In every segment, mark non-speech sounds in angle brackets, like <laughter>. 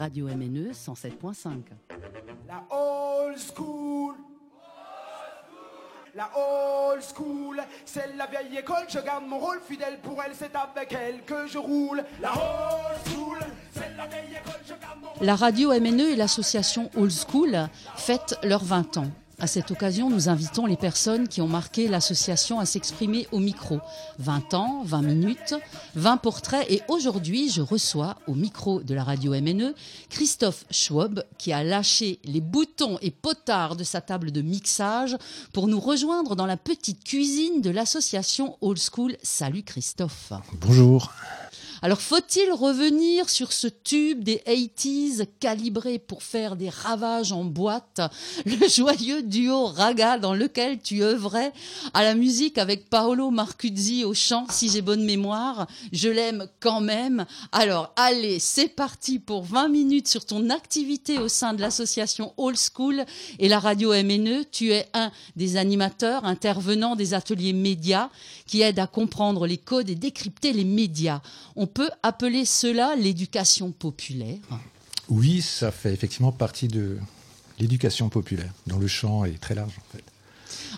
Radio MNE 107.5. La old school. La old school, c'est la vieille école, je garde mon rôle fidèle pour elle, c'est avec elle que je roule. La old school, c'est la vieille école, je garde mon rôle. La radio MNE et l'association Old School fêtent leurs 20 ans. À cette occasion, nous invitons les personnes qui ont marqué l'association à s'exprimer au micro. 20 ans, 20 minutes, 20 portraits et aujourd'hui, je reçois au micro de la radio MNE Christophe Schwab qui a lâché les boutons et potards de sa table de mixage pour nous rejoindre dans la petite cuisine de l'association Old School. Salut Christophe. Bonjour. Alors faut-il revenir sur ce tube des 80s calibré pour faire des ravages en boîte? Le <laughs> joyeux duo raga dans lequel tu œuvrais à la musique avec Paolo Marcuzzi au chant, si j'ai bonne mémoire. Je l'aime quand même. Alors allez, c'est parti pour 20 minutes sur ton activité au sein de l'association Old School et la radio MNE. Tu es un des animateurs intervenants des ateliers médias qui aident à comprendre les codes et décrypter les médias. Peut appeler cela l'éducation populaire. Oui, ça fait effectivement partie de l'éducation populaire, dont le champ est très large en fait.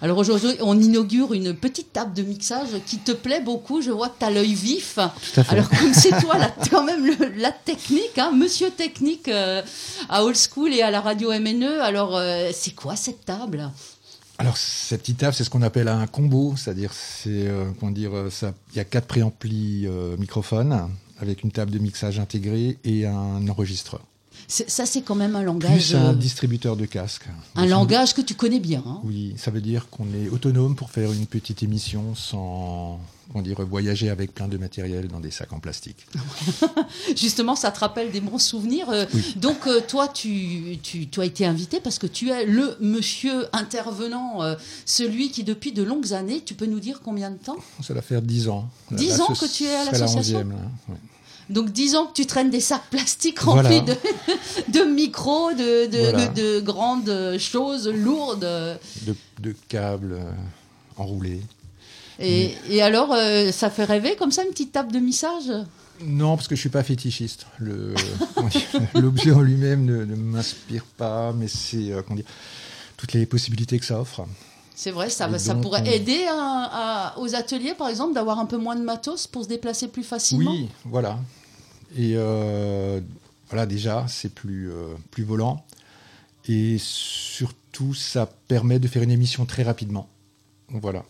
Alors aujourd'hui, on inaugure une petite table de mixage qui te plaît beaucoup. Je vois que tu as l'œil vif. Tout à fait. Alors comme c'est toi là, <laughs> quand même le- la technique, hein, monsieur technique euh, à Old School et à la radio MNE. Alors euh, c'est quoi cette table? Alors cette petite table, c'est ce qu'on appelle un combo, c'est-à-dire c'est euh, comment dire euh, ça. Il y a quatre préamplis euh, microphones avec une table de mixage intégrée et un enregistreur, Ça c'est quand même un langage, plus un euh, distributeur de casques. un langage que tu connais bien. hein. Oui, ça veut dire qu'on est autonome pour faire une petite émission sans comment dire voyager avec plein de matériel dans des sacs en plastique. <laughs> Justement, ça te rappelle des bons souvenirs. Euh, Donc, euh, toi, tu, tu, tu as été invité parce que tu es le monsieur intervenant, celui qui, depuis de longues années, tu peux nous dire combien de temps? Ça va faire 10 ans. 10 Là, ans ce que tu es à serait la l'association? 11e, là, ouais. Donc, disons que tu traînes des sacs plastiques Voilà. remplis de, <laughs> de micros, de, de, Voilà. de grandes choses lourdes. de, câbles euh, enroulés. Et, et alors, euh, ça fait rêver comme ça, une petite table de mixage Non, parce que je suis pas fétichiste. <laughs> L'objet en lui-même ne, ne m'inspire pas, mais c'est euh, toutes les possibilités que ça offre. C'est vrai, ça, pourrait on- aider à- à- aux ateliers, par exemple, d'avoir un peu moins de matos pour se déplacer plus facilement. Oui, voilà. Et euh, voilà, déjà, c'est plus, euh, plus volant. Et surtout, ça permet de faire une émission très rapidement. Voilà.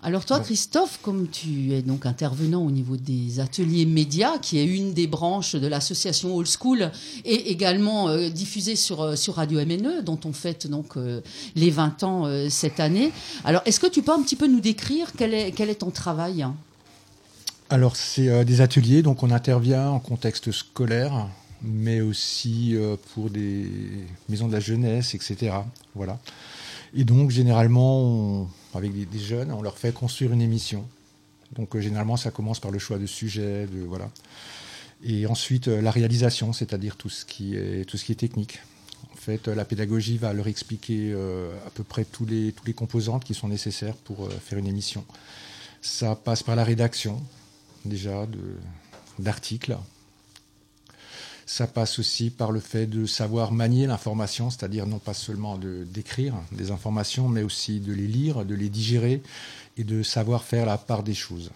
Alors toi. Christophe, comme tu es donc intervenant au niveau des ateliers médias, qui est une des branches de l'association Old School, et également euh, diffusée sur, euh, sur Radio MNE, dont on fête donc euh, les 20 ans euh, cette année. Alors, est-ce que tu peux un petit peu nous décrire quel est, quel est ton travail? Alors, c'est des ateliers, donc on intervient en contexte scolaire, mais aussi pour des maisons de la jeunesse, etc. Voilà. Et donc, généralement, on- avec des, jeunes, on leur fait construire une émission. Donc, euh, généralement, ça commence par le choix de sujet, voilà. Et ensuite, euh, la réalisation, c'est-à-dire tout ce qui est technique. En fait, euh, la pédagogie va leur expliquer à peu près tous les composantes qui sont nécessaires pour faire une émission. Ça passe par la rédaction, déjà, d'articles. Ça passe aussi par le fait de savoir manier l'information, c'est-à-dire non pas seulement de d'écrire des informations, mais aussi de les lire, de les digérer et de savoir faire la part des choses.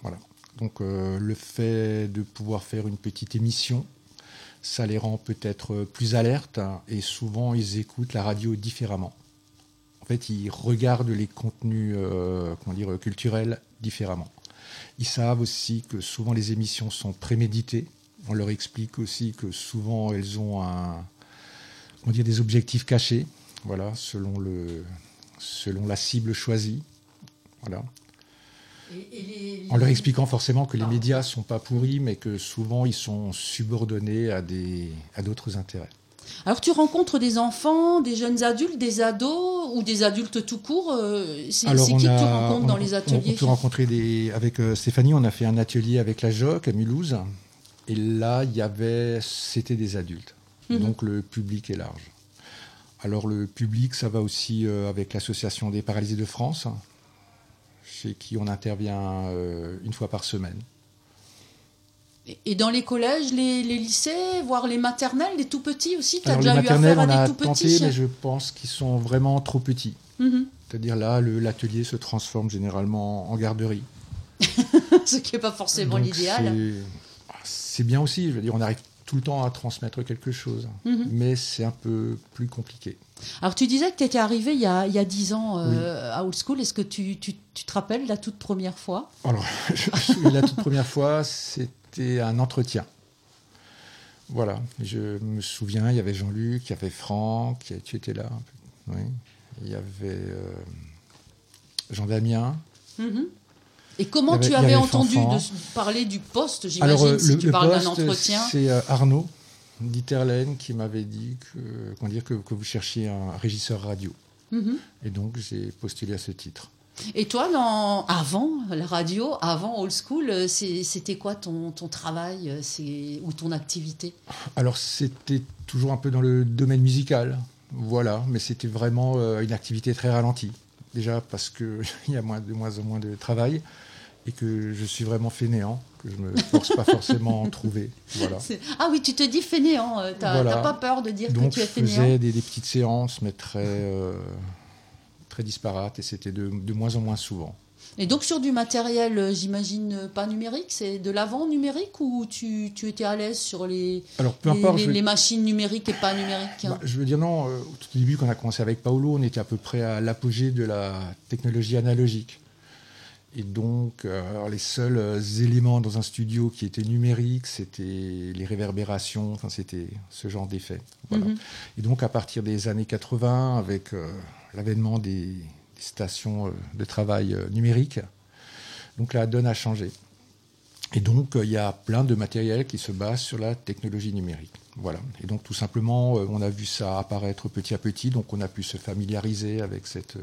Voilà. Donc euh, le fait de pouvoir faire une petite émission, ça les rend peut-être plus alertes et souvent ils écoutent la radio différemment. En fait, ils regardent les contenus euh, comment dire, culturels différemment. Ils savent aussi que souvent les émissions sont préméditées. On leur explique aussi que souvent elles ont un, on des objectifs cachés, voilà, selon, le, selon la cible choisie. Voilà. En leur expliquant forcément que les médias sont pas pourris, mais que souvent ils sont subordonnés à des à d'autres intérêts. Alors tu rencontres des enfants, des jeunes adultes, des ados ou des adultes tout court euh, C'est Alors, c'est on qui que tu rencontres on- dans les ateliers? On peut rencontrer des. Avec euh, Stéphanie, on a fait un atelier avec la JOC à Mulhouse. Et là, il y avait. C'était des adultes. Mhm. Donc le public est large. Alors le public, ça va aussi euh, avec l'Association des paralysés de France, chez qui on intervient euh, une fois par semaine. Et- dans les collèges, les, les lycées, voire les maternelles, les tout petits aussi, tu as Alors les déjà eu affaire on à a des tout tenté, petits mais je pense qu'ils sont vraiment trop petits. Mhm. C'est-à-dire là, l'atelier se transforme généralement en garderie. <laughs> Ce qui n'est pas forcément l'idéal. C'est- bien aussi, je veux dire, on arrive tout le temps à transmettre quelque chose, Mhm. mais c'est un peu plus compliqué. Alors tu disais que tu étais arrivé il y a, il y a 10 ans euh, à Old School. Est-ce que tu, tu- tu te rappelles la toute première fois? Alors, <laughs> je me souviens, la toute première fois, c'était un entretien. Voilà, je me souviens, il y avait Jean-Luc, il y avait Franck, tu étais là. Oui. Il y avait euh, Jean-Damien. Mhm. Et comment avait- tu avais entendu de- parler du poste, j'imagine, euh, si le, tu le parles d'un entretien c'est euh, Arnaud Dieterlen qui m'avait dit que, dire que, que vous cherchiez un régisseur radio. Mhm. Et donc, j'ai postulé à ce titre. Et toi, dans... avant la radio, avant Old School, euh, c'était quoi ton, ton travail euh, ou ton activité? Alors, c'était toujours un peu dans le domaine musical, voilà, mais c'était vraiment euh, une activité très ralentie. Déjà parce qu'il <laughs> y a moins, de moins en moins de travail et que je suis vraiment fainéant, que je me force pas forcément à en trouver. <laughs> Voilà. Ah oui, tu te dis fainéant. euh, Voilà. t'as pas peur de dire Donc, que tu es je fainéant faisais des, des petites séances, mais très, euh, très disparates et c'était de, de moins en moins souvent. Et donc sur du matériel, euh, j'imagine, euh, pas numérique, c'est de l'avant numérique ou tu, tu étais à l'aise sur les, Alors, peu les, importe. les- je- les machines numériques et pas numériques Bah, je veux dire, non, au tout début, quand on a commencé avec Paolo, on était à peu près à l'apogée de la technologie analogique. Et donc, euh, les seuls euh, éléments dans un studio qui étaient numériques, c'était les réverbérations, enfin, c'était ce genre d'effet. Voilà. Mhm. Et donc, à partir des années 80, avec euh, l'avènement des, des stations euh, de travail numériques, donc la donne a changé. Et donc, il y a plein de matériel qui se base sur la technologie numérique. Voilà. Et donc, tout simplement, on a vu ça apparaître petit à petit, donc on a pu se familiariser avec cette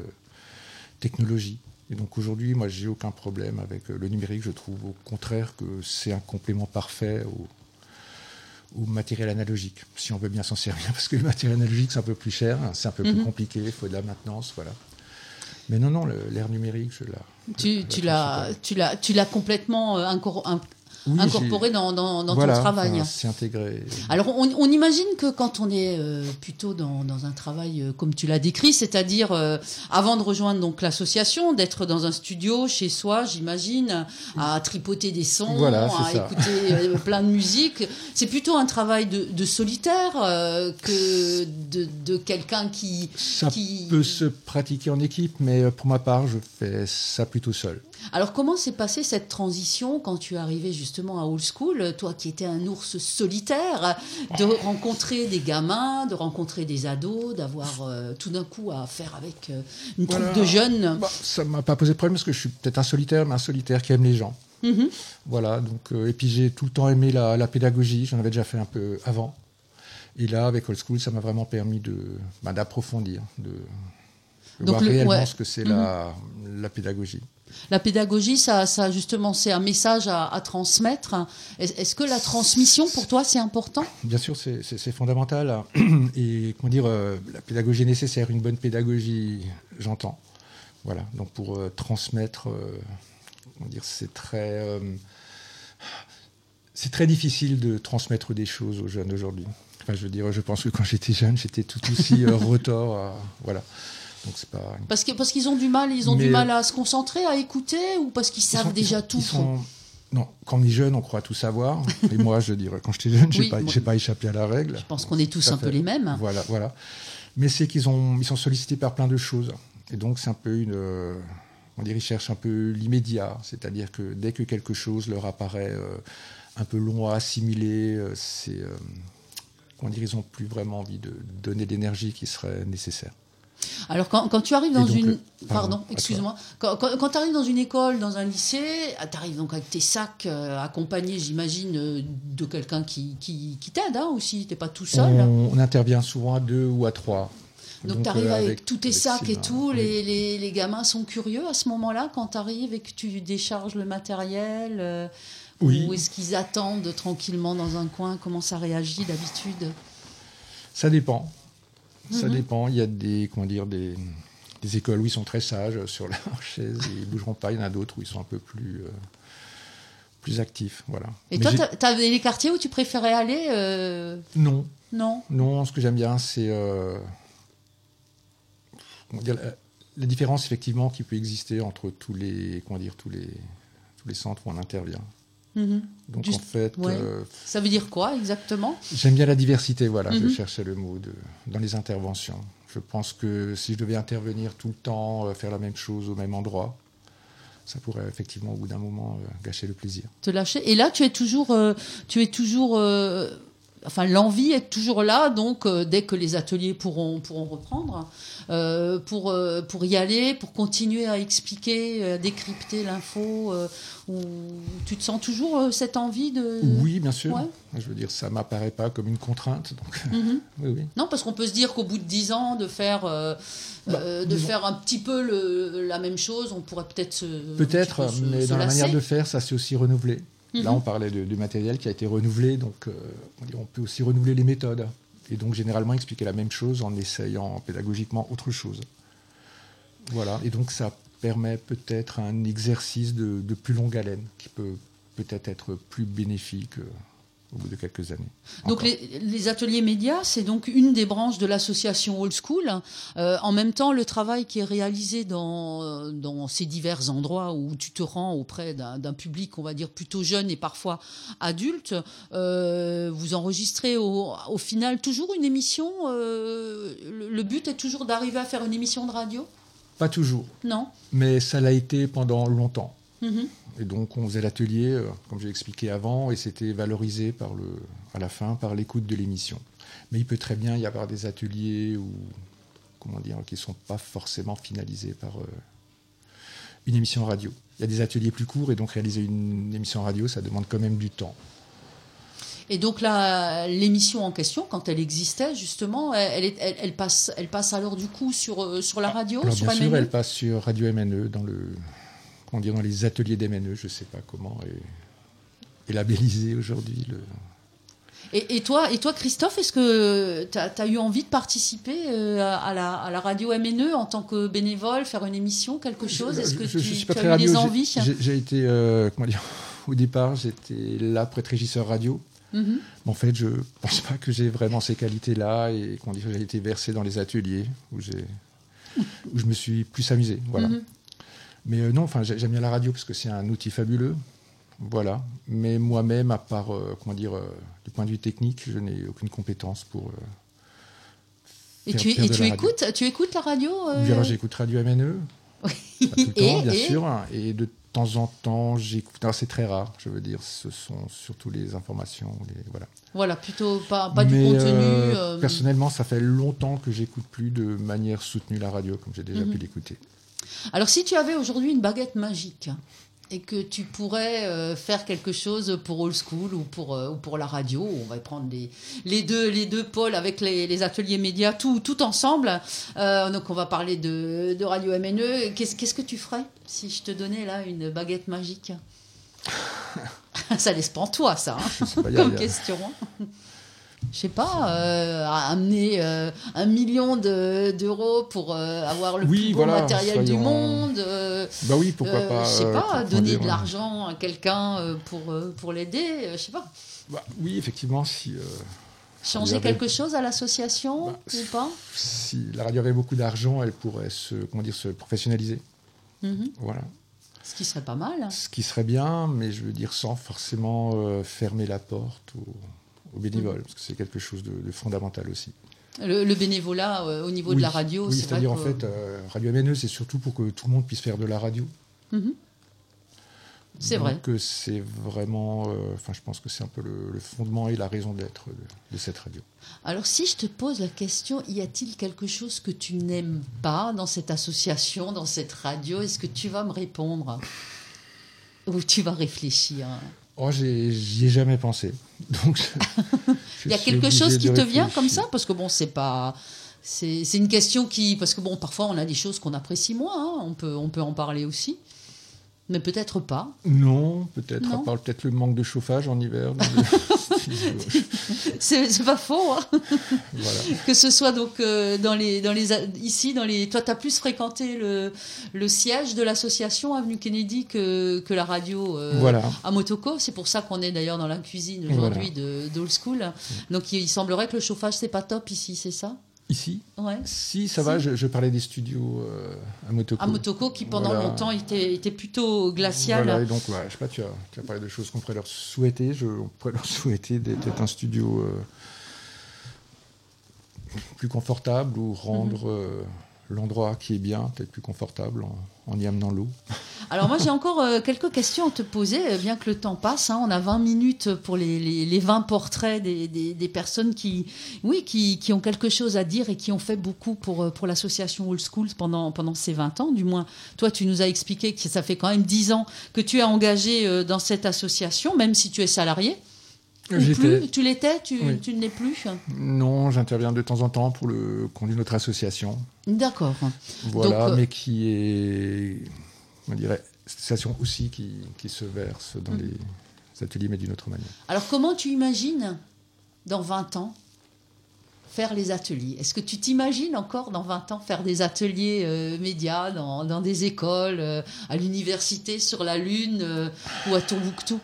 technologie. Et donc, aujourd'hui, moi, j'ai aucun problème avec euh, le numérique. Je trouve au contraire que c'est un complément parfait au, matériel analogique, si on veut bien s'en servir, <laughs> parce que le matériel analogique, c'est un peu plus cher, hein, c'est un peu plus Mhm. compliqué, il faut de la maintenance, voilà. Mais non, non, l'ère numérique, je la. Tu, je tu la l'as complètement euh, Oui, incorporé dans, dans, dans voilà, ton travail. enfin, c'est intégré. Alors, on, on imagine que quand on est euh, plutôt dans, dans un travail euh, comme tu l'as décrit, c'est-à-dire euh, avant de rejoindre donc l'association, d'être dans un studio chez soi, j'imagine, à tripoter des sons, Voilà, à ça. écouter <laughs> plein de musique, c'est plutôt un travail de, de solitaire que de, de quelqu'un qui, Ça qui- peut se pratiquer en équipe, mais pour ma part, je fais ça plutôt seul. Alors comment s'est passée cette transition quand tu es arrivé justement à Old School, toi qui étais un ours solitaire, de rencontrer des gamins, de rencontrer des ados, d'avoir euh, tout d'un coup à faire avec euh, une troupe de jeunes? Bah, ça m'a pas posé de problème parce que je suis peut-être un solitaire, mais un solitaire qui aime les gens. Mhm. Voilà, donc, euh, et puis j'ai tout le temps aimé la, la pédagogie, j'en avais déjà fait un peu avant. Et là, avec Old School, ça m'a vraiment permis de, bah, d'approfondir, de, de Donc voir le- réellement ouais. ce que c'est la, la pédagogie. La pédagogie, ça, ça justement, c'est un message à, à transmettre. Est- Est-ce que la transmission pour toi c'est important? Bien sûr, c'est, fondamental. <clears throat> Et comment dire, euh, la pédagogie est nécessaire, une bonne pédagogie, j'entends. Voilà, donc pour euh, transmettre, euh, comment dire, c'est très, euh, c'est très difficile de transmettre des choses aux jeunes aujourd'hui. Enfin, je veux dire, je pense que quand j'étais jeune, j'étais tout aussi <laughs> retors. voilà, donc c'est pas. Parce que parce qu'ils ont du mal, ils ont Mais- du mal à se concentrer, à écouter, ou parce qu'ils Ils savent sont- déjà tout. ils sont- Non, quand on est jeune, on croit tout savoir. Et moi, je dirais, quand j'étais jeune, j'ai Oui, pas, j'ai pas échappé à la règle. Je pense qu'on est tous un peu les mêmes. Voilà, voilà. Mais c'est qu'ils ont, ils sont sollicités par plein de choses. Et donc, c'est un peu une. euh, on dirait, ils cherchent un peu l'immédiat. C'est-à-dire que dès que quelque chose leur apparaît euh, un peu long à assimiler, euh, c'est. euh, comment dire, ils n'ont plus vraiment envie de donner l'énergie qui serait nécessaire. Alors quand, quand tu arrives dans donc, une... euh, Pardon, excuse-moi. Quand, quand, tu arrives dans une école, dans un lycée, tu arrives donc avec tes sacs euh, accompagnés, j'imagine, euh, de quelqu'un qui, qui, qui t'aide hein, aussi. Tu pas tout seul. On, on intervient souvent à deux ou à trois. Donc, tu arrives euh, avec, tous tes avec sacs et tout. oui. Les, les, les gamins sont curieux à ce moment-là quand tu arrives et que tu décharges le matériel euh, Oui. Ou est-ce qu'ils attendent tranquillement dans un coin? Comment ça réagit d'habitude? Ça dépend. Ça Mhm. dépend. Il y a des, comment dire, des, des écoles où ils sont très sages sur leur <laughs> chaise et ils bougeront pas. Il y en a d'autres où ils sont un peu plus, euh, plus actif, voilà. Et Mais toi, t'as- t'avais les quartiers où tu préférais aller euh, Non, Non. non, ce que j'aime bien, c'est euh, la, la différence effectivement qui peut exister entre tous les, comment dire, tous les, tous les centres où on intervient. Mhm. Donc Juste- en fait, ouais. euh, Ça veut dire quoi exactement? J'aime bien la diversité, voilà, je cherchais le mot de, dans les interventions. Je pense que si je devais intervenir tout le temps, euh, faire la même chose au même endroit, ça pourrait effectivement au bout d'un moment euh, gâcher le plaisir. Te lâcher. Et là, tu es toujours, tu es toujours, enfin, l'envie est toujours là. Donc, euh, dès que les ateliers pourront pourront reprendre, euh, pour euh, pour y aller, pour continuer à expliquer, à décrypter l'info, tu te sens toujours cette envie de. Oui, bien sûr. Ouais. Je veux dire, ça m'apparaît pas comme une contrainte. Donc, Mhm. oui, oui. Non, parce qu'on peut se dire qu'au bout de dix ans, de faire, Bah, de faire un petit peu le- la même chose, on pourrait peut-être se. Peut-être, mais se dans la manière de faire, ça s'est aussi renouvelé. Là, Mhm. on parlait de- du matériel qui a été renouvelé, donc euh, on peut aussi renouveler les méthodes. Et donc, généralement, expliquer la même chose en essayant pédagogiquement autre chose. Voilà, et donc ça permet peut-être un exercice de, de plus longue haleine qui peut peut-être être plus bénéfique euh, au bout de quelques années. Donc les, les ateliers médias, c'est donc une des branches de l'association Old School. Euh, en même temps, le travail qui est réalisé dans, dans ces divers endroits où tu te rends auprès d'un public, on va dire, plutôt jeune et parfois adulte, euh, vous enregistrez au, au final toujours une émission. euh, le, le but est toujours d'arriver à faire une émission de radio? Pas toujours, Non? Mais ça l'a été pendant longtemps. Mhm. Et donc on faisait l'atelier, euh, comme j'ai expliqué avant, et c'était valorisé par le, à la fin par l'écoute de l'émission. Mais il peut très bien y avoir des ateliers où, comment dire, qui ne sont pas forcément finalisés par euh, une émission radio. Il y a des ateliers plus courts et donc réaliser une émission radio, ça demande quand même du temps. Et donc là, l'émission en question, quand elle existait justement, elle, elle est- elle- elle passe, elle passe alors du coup sur, euh, sur la radio, Alors sur bien sûr, MNE? elle passe sur Radio MNE dans le, comment dire, dans les ateliers d'MNE, je ne sais pas comment est, est labellisé aujourd'hui le, Et, et toi, et toi, Christophe, est-ce que tu as, eu envie de participer euh, à, à la, à la radio MNE en tant que bénévole, faire une émission, quelque chose? Est-ce que je, tu, je as eu radio. des envies? J'ai été, euh, comment dire, <laughs> au départ, j'étais là pour être régisseur radio. Mhm. Mais en fait, je pense pas que j'ai vraiment ces qualités-là et qu'on dirait j'ai été versé dans les ateliers où où je me suis plus amusé. Voilà. Mhm. Mais euh, non, enfin, j'ai- j'aime bien la radio parce que c'est un outil fabuleux. Voilà. Mais moi-même, à part, euh, comment dire, euh, du point de vue technique, je n'ai aucune compétence pour. Et tu, faire et de tu la radio. écoutes, tu écoutes la radio Oui, alors j'écoute Radio MNE, pas tout le <laughs> Et- temps, bien et- sûr. Et de temps en temps, j'écoute. Alors c'est très rare, je veux dire, ce sont surtout les informations. Les, voilà. Voilà, plutôt pas, pas du contenu. euh, euh, Personnellement, ça fait longtemps que j'écoute plus de manière soutenue la radio, comme j'ai déjà Mhm. pu l'écouter. Alors, si tu avais aujourd'hui une baguette magique et que tu pourrais euh, faire quelque chose pour Old School ou pour, euh, ou pour la radio, on va prendre les, les, deux, les deux pôles avec les, les ateliers médias, tout, tout ensemble. Euh, donc, on va parler de, de Radio MNE. Qu'est-ce qu'est-ce que tu ferais si je te donnais là une baguette magique? <laughs> Ça laisse pas en toi, ça, hein, comme question. Je sais pas, euh, à amener euh, un million de- d'euros pour euh, avoir le Oui, plus beau voilà, matériel du monde. Bah oui, pourquoi pas. Je sais pas, donner de l'argent à quelqu'un pour, pour l'aider, je sais pas. bah, oui, effectivement, si, Changer avait- quelque chose à l'association Bah, ou pas si la radio avait beaucoup d'argent, elle pourrait se, comment dire, se professionnaliser. Mhm. Voilà. Ce qui serait pas mal. Ce qui serait bien, mais je veux dire sans forcément fermer la porte aux, aux bénévoles, parce que c'est quelque chose de, de fondamental aussi. Le, le bénévolat euh, au niveau de la radio, Oui, c'est-à-dire en que- fait, euh, Radio MNE, c'est surtout pour que tout le monde puisse faire de la radio. Mhm. C'est vrai. Donc euh, c'est vraiment, euh, enfin je pense que c'est un peu le, le fondement et la raison d'être de, de cette radio. Alors si je te pose la question, y a-t-il quelque chose que tu n'aimes pas dans cette association, dans cette radio? Est-ce que tu vas me répondre? Ou tu vas réfléchir Oh, j'y ai jamais pensé. <laughs> Donc, Il y a quelque chose qui te vient comme ça? Parce que bon, c'est pas. C'est une question qui. Parce que bon, parfois on a des choses qu'on apprécie moins, hein, on, peut, on peut en parler aussi. Mais peut-être pas. Non, peut-être, à part peut-être le manque de chauffage en hiver. dans le <laughs> studio. <laughs> c'est pas faux. hein. Voilà. <laughs> que ce soit donc euh, dans les, dans les, ici, dans les, toi, tu as plus fréquenté le, le siège de l'association Avenue Kennedy que, que la radio euh, Voilà. à Motoko. C'est pour ça qu'on est d'ailleurs dans la cuisine aujourd'hui de d'Old School. Donc il, il semblerait que le chauffage, c'est pas top ici, c'est ça? Ici, Ouais. si ça Si. va, je, je parlais des studios euh, à Motoko. À Motoko, qui pendant Voilà. longtemps était, était plutôt glacial. Voilà, et donc, ouais, je sais pas, tu as, tu as parlé de choses qu'on pourrait leur souhaiter. Je, on pourrait <laughs> leur souhaiter d'être un studio euh, plus confortable ou rendre Mhm. euh, l'endroit qui est bien peut-être plus confortable en, en y amenant l'eau. Alors moi j'ai encore euh, quelques questions à te poser, euh, bien que le temps passe. hein. on a 20 minutes pour les, les, les 20 portraits des, des, des personnes qui, oui, qui, qui ont quelque chose à dire et qui ont fait beaucoup pour, euh, pour l'association Old Schools pendant, pendant ces 20 ans. Du moins, toi tu nous as expliqué que ça fait quand même 10 ans que tu es engagé dans cette association, même si tu es salarié. Plus, tu l'étais, tu, Oui. tu ne l'es plus? Non, j'interviens de temps en temps pour le d'une autre association. D'accord. Voilà, Donc, mais qui est, on dirait, association aussi qui, qui se verse dans Mhm. les ateliers, mais d'une autre manière. Alors comment tu imagines dans 20 ans faire les ateliers? Est-ce que tu t'imagines encore dans 20 ans faire des ateliers euh, médias dans, dans des écoles, euh, à l'université, sur la Lune euh, ou à Tombouctou?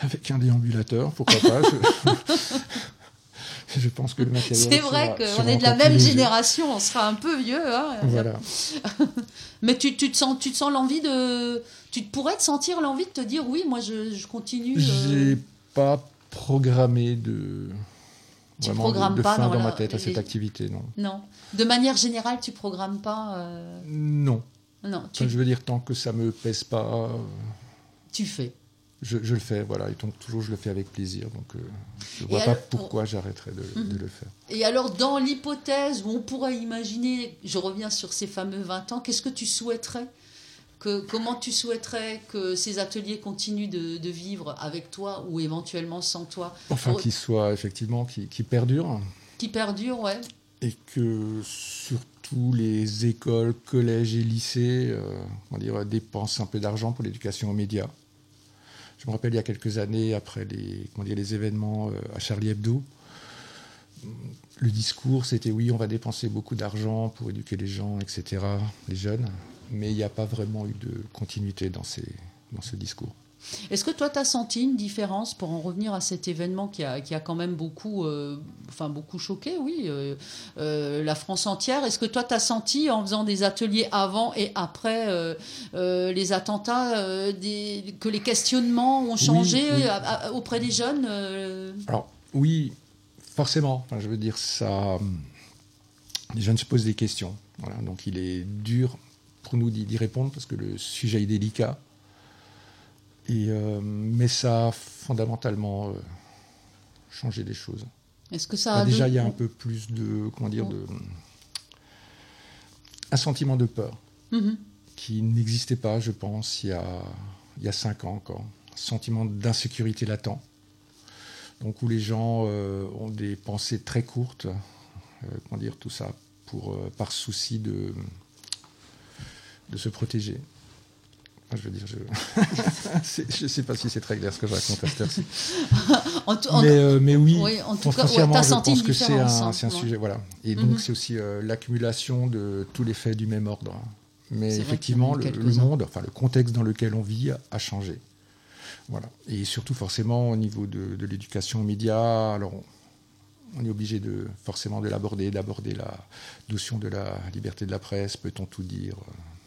Avec un déambulateur, pourquoi pas je, <laughs> <laughs> je pense que le matériel. C'est vrai qu'on est de la même génération, on sera un peu vieux. hein. Voilà. <laughs> Mais tu, tu te sens, tu te sens l'envie de... Tu pourrais te sentir l'envie de te dire oui, moi je, je continue. euh, J'ai pas programmé de. Tu vraiment programmes de, de pas fin dans dans, la- ma tête à cette les- activité, non. Non. De manière générale, tu programmes pas. euh, Non. Non, tu, Enfin, je veux dire, tant que ça me pèse pas, euh, tu fais. Je, je le fais, voilà. Et donc, toujours, je le fais avec plaisir. Donc, euh, je vois Et pas pourquoi j'arrêterais de, Mhm. de le faire. Et alors, dans l'hypothèse où on pourrait imaginer, je reviens sur ces fameux 20 ans, qu'est-ce que tu souhaiterais que, Comment tu souhaiterais que ces ateliers continuent de, de vivre avec toi ou éventuellement sans toi Enfin, Pour- qu'il soit effectivement, qui, qui perdure. Qui perdurent, ouais. et que surtout les écoles, collèges et lycées euh, on dirait, dépensent un peu d'argent pour l'éducation aux médias. Je me rappelle il y a quelques années, après les, événements euh, à Charlie Hebdo, le discours c'était oui, on va dépenser beaucoup d'argent pour éduquer les gens, etc., les jeunes, mais il n'y a pas vraiment eu de continuité dans ce discours. Est-ce que toi, tu as senti une différence pour en revenir à cet événement qui a, qui a quand même beaucoup, euh, enfin, beaucoup choqué, oui, euh, euh, la France entière Est-ce que toi, tu as senti en faisant des ateliers avant et après les attentats des- que les questionnements ont changé oui. auprès des jeunes Alors, oui, forcément. Enfin, je veux dire, ça. hum, Les jeunes se posent des questions. Voilà, donc, il est dur pour nous d'y répondre parce que le sujet est délicat. Et, euh, mais ça a fondamentalement euh, changé des choses. Est-ce que ça Enfin, a déjà, de- il y a un peu plus de. Comment dire de, Un sentiment de peur Mhm. qui n'existait pas, je pense, il y a, il y a cinq ans encore. Un sentiment d'insécurité latent. Donc où les gens euh, ont des pensées très courtes, euh, comment dire, tout ça, pour, euh, par souci de, de se protéger. Enfin, je veux dire, je <laughs> ne sais pas si c'est très clair ce que je raconte à cette heure-ci. Mais, euh, mais oui, Oui, en tout cas, ouais, je senti pense que c'est hein, un, ouais. sujet. Voilà. Et donc, Mhm. c'est aussi euh, l'accumulation de tous les faits du même ordre. Mais effectivement, le, monde, enfin le contexte dans lequel on vit a, changé. Voilà. Et surtout, forcément, au niveau de, de l'éducation aux médias, alors on, on est obligé de forcément de l'aborder, d'aborder la notion de la liberté de la presse, peut-on tout dire Et-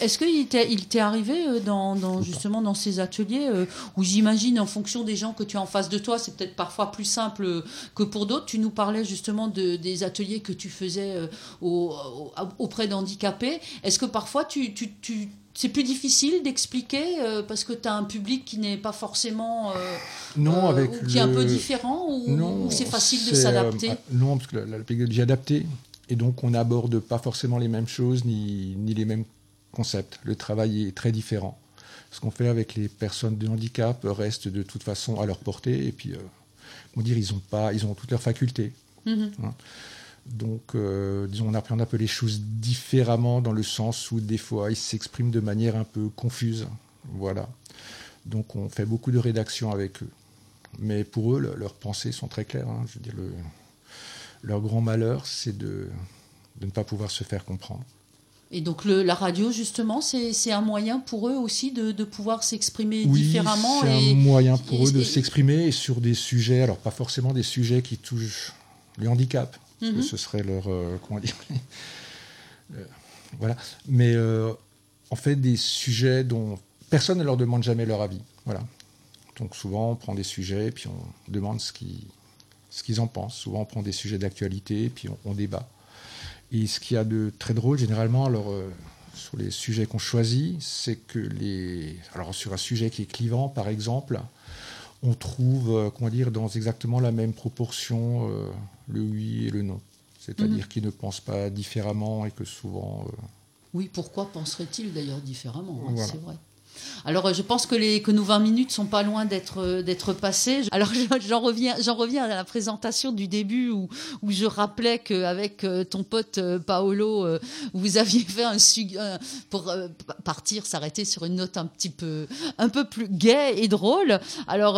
Est-ce qu'il t'est arrivé euh, dans, dans- justement dans ces ateliers euh, où j'imagine en fonction des gens que tu as en face de toi, c'est peut-être parfois plus simple euh, que pour d'autres. Tu nous parlais justement de, des ateliers que tu faisais au- au- auprès d'handicapés. Est-ce que parfois tu, tu- tu- c'est plus difficile d'expliquer euh, parce que tu as un public qui n'est pas forcément euh, Non, euh, avec ou qui est un peu différent ou, c'est facile de s'adapter? euh, non, parce que la, la pédagogie adaptée, et donc on n'aborde pas forcément les mêmes choses ni, ni les mêmes concepts. Le travail est très différent. Ce qu'on fait avec les personnes de handicap reste de toute façon à leur portée, et puis, euh, comment dire, ils ont, pas, ils ont toutes leurs facultés. Mhm. Donc, euh, disons, on appréhende un peu les choses différemment dans le sens où des fois ils s'expriment de manière un peu confuse. Voilà. Donc, on fait beaucoup de rédaction avec eux. Mais pour eux, le- leurs pensées sont très claires. hein. Je veux dire, le- leur grand malheur, c'est de, de ne pas pouvoir se faire comprendre. Et donc le- la radio, justement, c'est un moyen pour eux aussi de, de pouvoir s'exprimer Oui, différemment. c'est et- un moyen pour et- eux de et- s'exprimer et sur des sujets, alors pas forcément des sujets qui touchent les handicaps, parce que Mhm. ce serait leur, euh, comment dire, <laughs> euh, voilà. Mais euh, en fait des sujets dont personne ne leur demande jamais leur avis, voilà. Donc souvent on prend des sujets puis on demande ce qu'ils ce qu'ils en pensent. Souvent on prend des sujets d'actualité puis on, on débat. Et ce qu'il y a de très drôle généralement, alors euh, sur les sujets qu'on choisit, c'est que les. Alors, sur un sujet qui est clivant, par exemple, on trouve, euh, comment dire, dans exactement la même proportion euh, le oui et le non. C'est-à-dire qu'ils ne pensent pas différemment et que souvent. Oui, pourquoi penserait-il d'ailleurs différemment? Hein, Voilà. C'est vrai. Alors, euh, je pense que, les, que nos 20 minutes sont pas loin d'être euh, d'être passées. <laughs> Alors, je- j'en reviens, j'en reviens à la présentation du début où, où je rappelais qu'avec euh, ton pote Paolo, vous aviez fait un, pour partir, s'arrêter sur une note un petit peu, un peu plus gaie et drôle. Alors,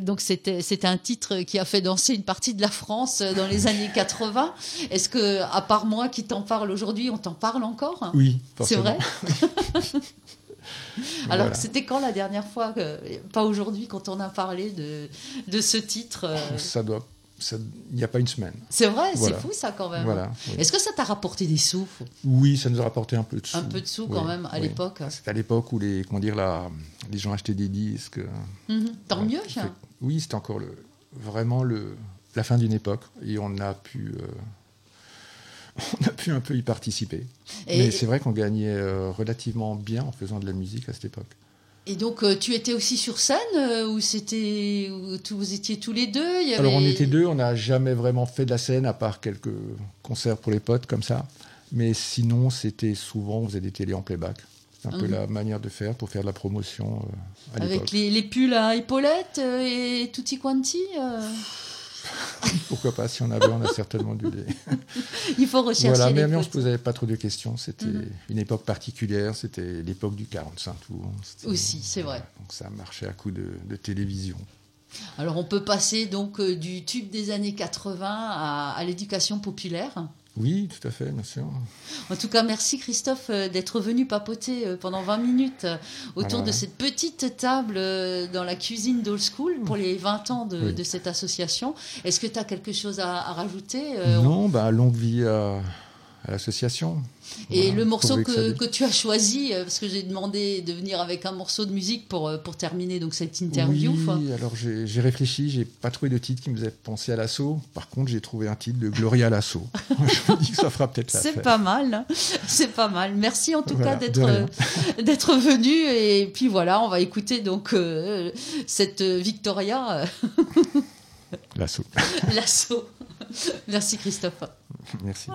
donc c'était c'était un titre qui a fait danser une partie de la France dans les années <laughs> 80. Est-ce que, à part moi qui t'en parle aujourd'hui, on t'en parle encore? Oui, c'est vrai? <laughs> Alors, Voilà. c'était quand la dernière fois, que, pas aujourd'hui, quand on a parlé de, de ce titre euh, Ça doit. Il n'y a pas une semaine. C'est vrai, Voilà. c'est fou ça quand même. Voilà. oui. Est-ce que ça t'a rapporté des sous Oui, ça nous a rapporté un peu de sous. Un peu de sous Oui, quand même à oui. l'époque. C'était à l'époque où les, comment dire, la, les gens achetaient des disques. Mhm. Tant mieux. hein. Oui, c'était encore le, vraiment le, la fin d'une époque et on a pu, euh, <laughs> on a pu un peu y participer. Et, Mais c'est vrai qu'on gagnait euh, relativement bien en faisant de la musique à cette époque. et donc, euh, tu étais aussi sur scène euh, ou c'était, vous étiez tous les deux il y Alors on était deux, on n'a jamais vraiment fait de la scène à part quelques concerts pour les potes comme ça. Mais sinon, c'était souvent, on faisait des télés en playback. C'est un peu Mhm. la manière de faire pour faire de la promotion euh, à Avec l'époque. les, les pulls à épaulettes euh, et tutti quanti. euh, <laughs> Pourquoi pas Si on avait, on a certainement dû les. Il faut rechercher Voilà, mais, mais on se photos. posait pas trop de questions. C'était Mhm. une époque particulière. C'était l'époque du 45 tours. Aussi, c'est vrai. Donc ça marchait à coup de, de télévision. Alors, on peut passer donc euh, du tube des années 80 à, à l'éducation populaire. Oui, tout à fait, bien sûr. En tout cas, merci Christophe euh, d'être venu papoter euh, pendant 20 minutes euh, autour Voilà. de cette petite table dans la cuisine d'Old School pour les 20 ans de, Oui. de cette association. Est-ce que tu as quelque chose à, à rajouter non, bah, longue vie à, à l'association. Et Voilà, le morceau que tu as choisi, euh, parce que j'ai demandé de venir avec un morceau de musique pour, euh, pour terminer donc cette interview. Oui, alors j'ai réfléchi, j'ai pas trouvé de titre qui me faisait penser à l'assaut. Par contre, j'ai trouvé un titre de Gloria à l'assaut. <laughs> Je me dis que ça fera peut-être la C'est pas mal, hein. c'est pas mal. Merci en tout Voilà, cas d'être euh, d'être venu et puis voilà, on va écouter donc euh, cette Victoria <laughs> L'assaut. l'assaut. Merci Christophe. Merci.